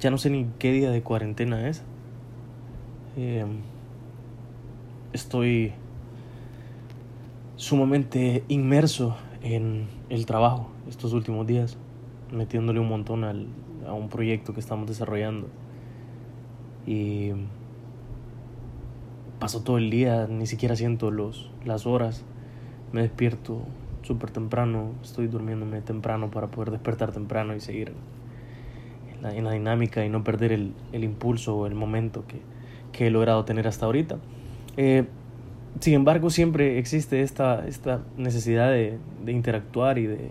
ya no sé ni qué día de cuarentena es. Eh, estoy sumamente inmerso en el trabajo estos últimos días, metiéndole un montón al, a un proyecto que estamos desarrollando. Y paso todo el día, ni siquiera siento los, las horas. Me despierto súper temprano, estoy durmiéndome temprano para poder despertar temprano y seguir en la, dinámica y no perder el, el, impulso o el momento que, que, he logrado tener hasta ahorita. Eh, sin embargo, siempre existe esta, esta necesidad de, de interactuar y de,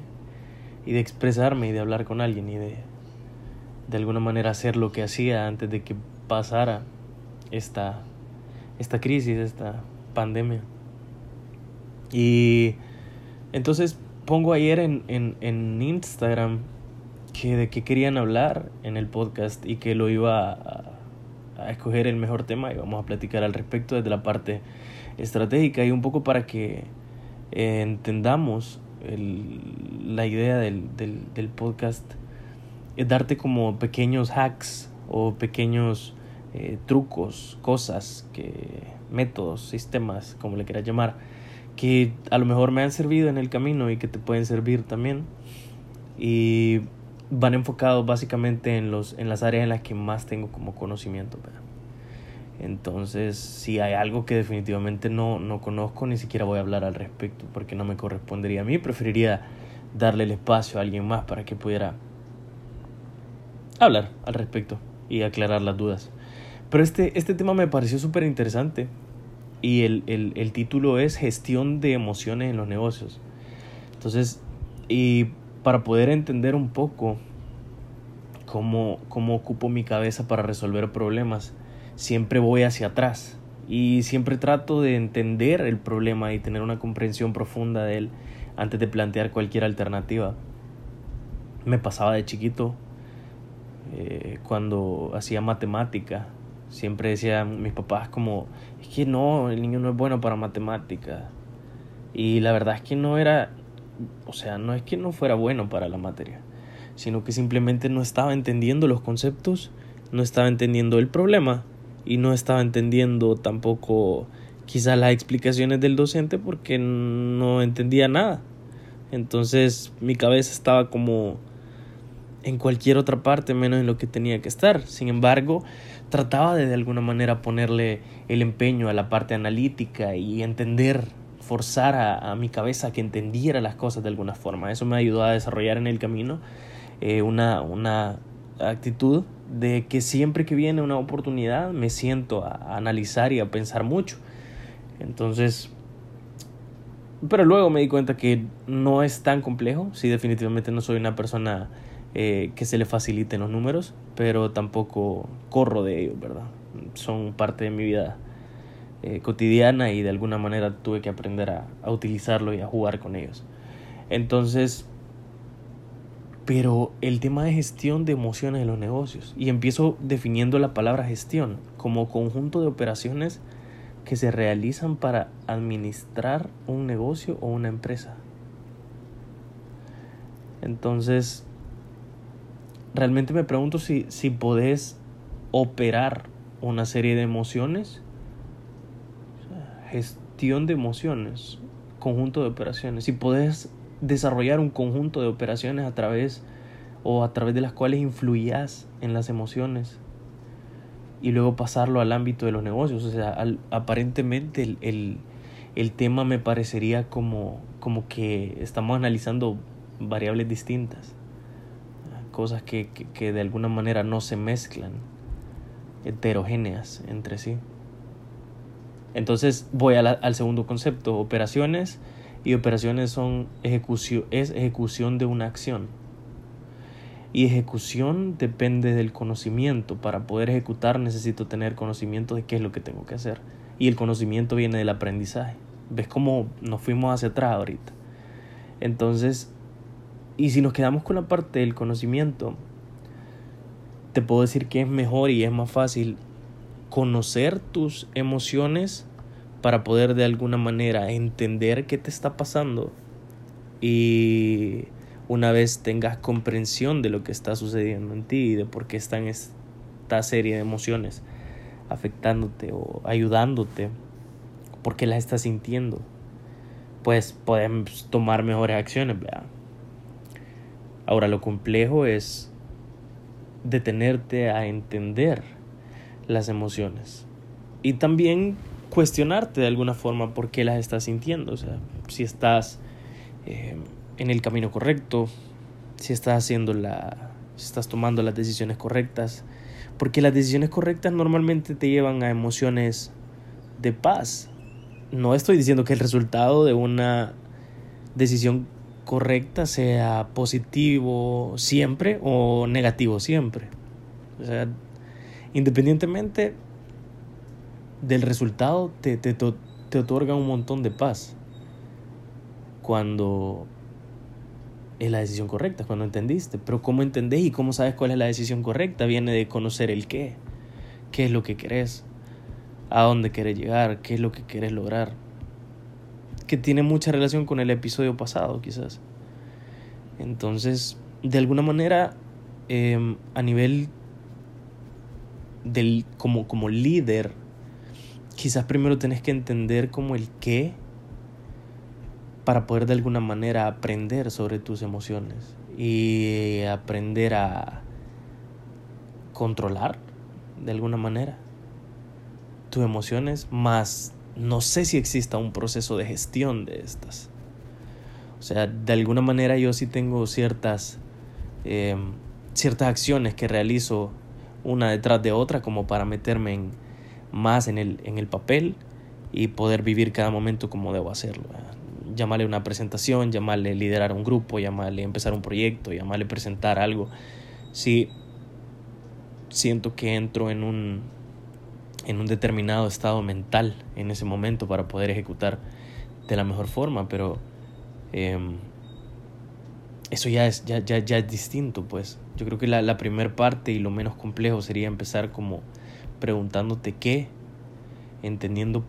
y de expresarme y de hablar con alguien y de de alguna manera hacer lo que hacía antes de que pasara esta, esta crisis, esta pandemia. Y entonces pongo ayer en, en, en Instagram que de qué querían hablar en el podcast y que lo iba a, a, escoger el mejor tema y vamos a platicar al respecto desde la parte estratégica y un poco para que eh, entendamos el, la idea del, del, del podcast es darte como pequeños hacks o pequeños eh, trucos, cosas, que, métodos, sistemas, como le quieras llamar, que a lo mejor me han servido en el camino y que te pueden servir también. Y van enfocados básicamente en, los, en las áreas en las que más tengo como conocimiento. Entonces, si hay algo que definitivamente no, no conozco, ni siquiera voy a hablar al respecto, porque no me correspondería a mí. Preferiría darle el espacio a alguien más para que pudiera hablar al respecto y aclarar las dudas. Pero este, este tema me pareció súper interesante y el, el, el, título es Gestión de emociones en los negocios. Entonces, y para poder entender un poco cómo, cómo ocupo mi cabeza para resolver problemas, siempre voy hacia atrás y siempre trato de entender el problema y tener una comprensión profunda de él antes de plantear cualquier alternativa. Me pasaba de chiquito eh, cuando hacía matemática. Siempre decían mis papás como, es que no, el niño no es bueno para matemática. Y la verdad es que no era, o sea, no es que no fuera bueno para la materia, sino que simplemente no estaba entendiendo los conceptos, no estaba entendiendo el problema y no estaba entendiendo tampoco quizás las explicaciones del docente porque no entendía nada. Entonces mi cabeza estaba como en cualquier otra parte menos en lo que tenía que estar. Sin embargo, trataba de de alguna manera ponerle el empeño a la parte analítica y entender, forzar a, a mi cabeza que entendiera las cosas de alguna forma. Eso me ayudó a desarrollar en el camino eh, una, actitud de que siempre que viene una oportunidad me siento a, a analizar y a pensar mucho. Entonces, pero luego me di cuenta que no es tan complejo, si definitivamente no soy una persona eh, que se le faciliten los números, pero tampoco corro de ellos, ¿verdad? Son parte de mi vida eh, cotidiana y de alguna manera tuve que aprender a, a utilizarlo y a jugar con ellos. Entonces, pero el tema de gestión de emociones en los negocios, y empiezo definiendo la palabra gestión como conjunto de operaciones que se realizan para administrar un negocio o una empresa. Entonces, realmente me pregunto si, si podés operar una serie de emociones, gestión de emociones, conjunto de operaciones, si podés desarrollar un conjunto de operaciones a través o a través de las cuales influyas en las emociones y luego pasarlo al ámbito de los negocios. O sea, aparentemente el, el, el, tema me parecería como, como que estamos analizando variables distintas cosas que, que, que de alguna manera no se mezclan, heterogéneas entre sí. Entonces voy al segundo concepto, operaciones y operaciones son ejecución, es ejecución de una acción. Y ejecución depende del conocimiento. Para poder ejecutar necesito tener conocimiento de qué es lo que tengo que hacer. Y el conocimiento viene del aprendizaje. ¿Ves cómo nos fuimos hacia atrás ahorita? Entonces, y si nos quedamos con la parte del conocimiento, te puedo decir que es mejor y es más fácil conocer tus emociones para poder de alguna manera entender qué te está pasando y una vez tengas comprensión de lo que está sucediendo en ti y de por qué están esta serie de emociones afectándote o ayudándote, por qué las estás sintiendo, pues podemos tomar mejores acciones. Ahora lo complejo es detenerte a entender las emociones y también cuestionarte de alguna forma por qué las estás sintiendo, o sea, si estás eh, en el camino correcto, si estás haciendo la, si estás tomando las decisiones correctas, porque las decisiones correctas normalmente te llevan a emociones de paz. No estoy diciendo que el resultado de una decisión correcta sea positivo siempre o negativo siempre. O sea, independientemente del resultado, te, te, te otorga un montón de paz. Cuando es la decisión correcta, cuando entendiste. Pero cómo entendés y cómo sabes cuál es la decisión correcta viene de conocer el qué. ¿Qué es lo que querés? ¿A dónde querés llegar? ¿Qué es lo que querés lograr? que tiene mucha relación con el episodio pasado, quizás. Entonces, de alguna manera, em, a nivel del, como, como líder, quizás primero tenés que entender como el qué para poder de alguna manera aprender sobre tus emociones y aprender a controlar de alguna manera tus emociones más no sé si exista un proceso de gestión de estas. O sea, de alguna manera yo sí tengo ciertas, eh, ciertas acciones que realizo una detrás de otra como para meterme más en el, en el papel y poder vivir cada momento como debo hacerlo. Llamarle una presentación, llamarle liderar un grupo, llamarle empezar un proyecto, llamarle presentar algo. Si siento que entro en un, en un determinado estado mental en ese momento para poder ejecutar de la mejor forma, pero em, eso ya es, ya, ya, ya, es distinto, pues. Yo creo que la, la primera parte y lo menos complejo sería empezar como preguntándote qué, entendiendo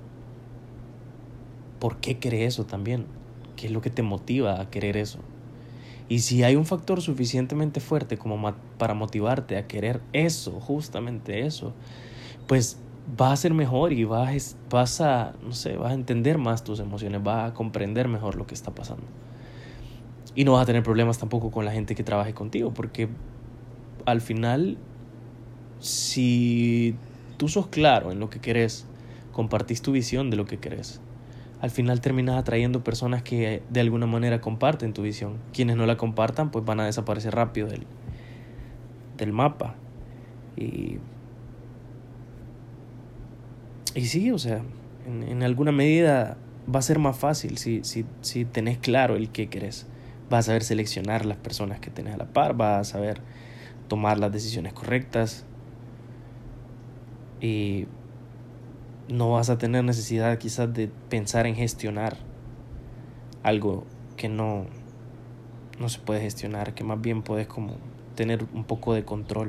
por qué querés eso también, qué es lo que te motiva a querer eso. Y si hay un factor suficientemente fuerte como para motivarte a querer eso, justamente eso, pues vas a ser mejor y vas, vas a, no sé, vas a entender más tus emociones, vas a comprender mejor lo que está pasando. Y no vas a tener problemas tampoco con la gente que trabaje contigo, porque al final, si tú sos claro en lo que querés, compartís tu visión de lo que querés, al final terminas atrayendo personas que de alguna manera comparten tu visión. Quienes no la compartan, pues van a desaparecer rápido del, del mapa. Y y sí, o sea, en, alguna medida va a ser más fácil si, si, si tenés claro el qué querés. Vas a saber seleccionar las personas que tenés a la par, vas a saber tomar las decisiones correctas y no vas a tener necesidad quizás de pensar en gestionar algo que no, no se puede gestionar, que más bien puedes como tener un poco de control.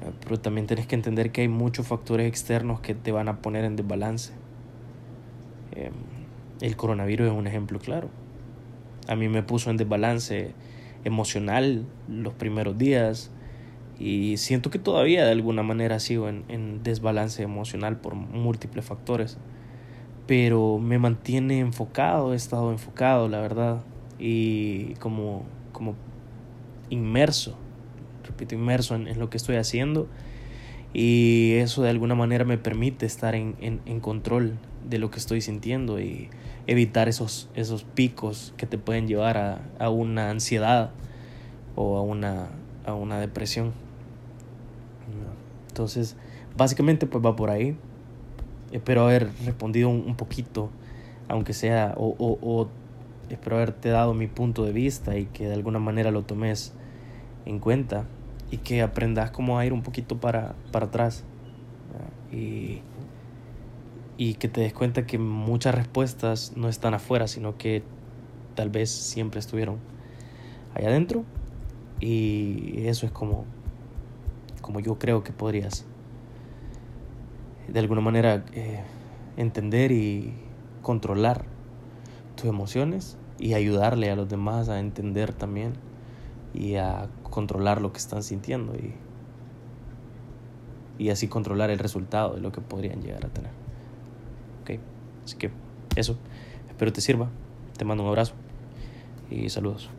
Eh, pero también tienes que entender que hay muchos factores externos que te van a poner en desbalance. Em, el coronavirus es un ejemplo claro. A mí me puso en desbalance emocional los primeros días y siento que todavía de alguna manera sigo en, en desbalance emocional por múltiples factores. Pero me mantiene enfocado, he estado enfocado, la verdad, y como, como inmerso repito, inmerso en, lo que estoy haciendo y eso de alguna manera me permite estar en, en, control de lo que estoy sintiendo y evitar esos, esos picos que te pueden llevar a, a una ansiedad o a una, a una depresión. Entonces, básicamente pues va por ahí. Espero haber respondido un, poquito, aunque sea, o, o, o espero haberte dado mi punto de vista y que de alguna manera lo tomes en cuenta y que aprendas como a ir un poquito para, para atrás y, y que te des cuenta que muchas respuestas no están afuera, sino que tal vez siempre estuvieron allá adentro. Y eso es como, como yo creo que podrías de alguna manera eh, entender y controlar tus emociones y ayudarle a los demás a entender también y a controlar lo que están sintiendo y, y así controlar el resultado de lo que podrían llegar a tener. Ok, así que eso, espero te sirva, te mando un abrazo y saludos.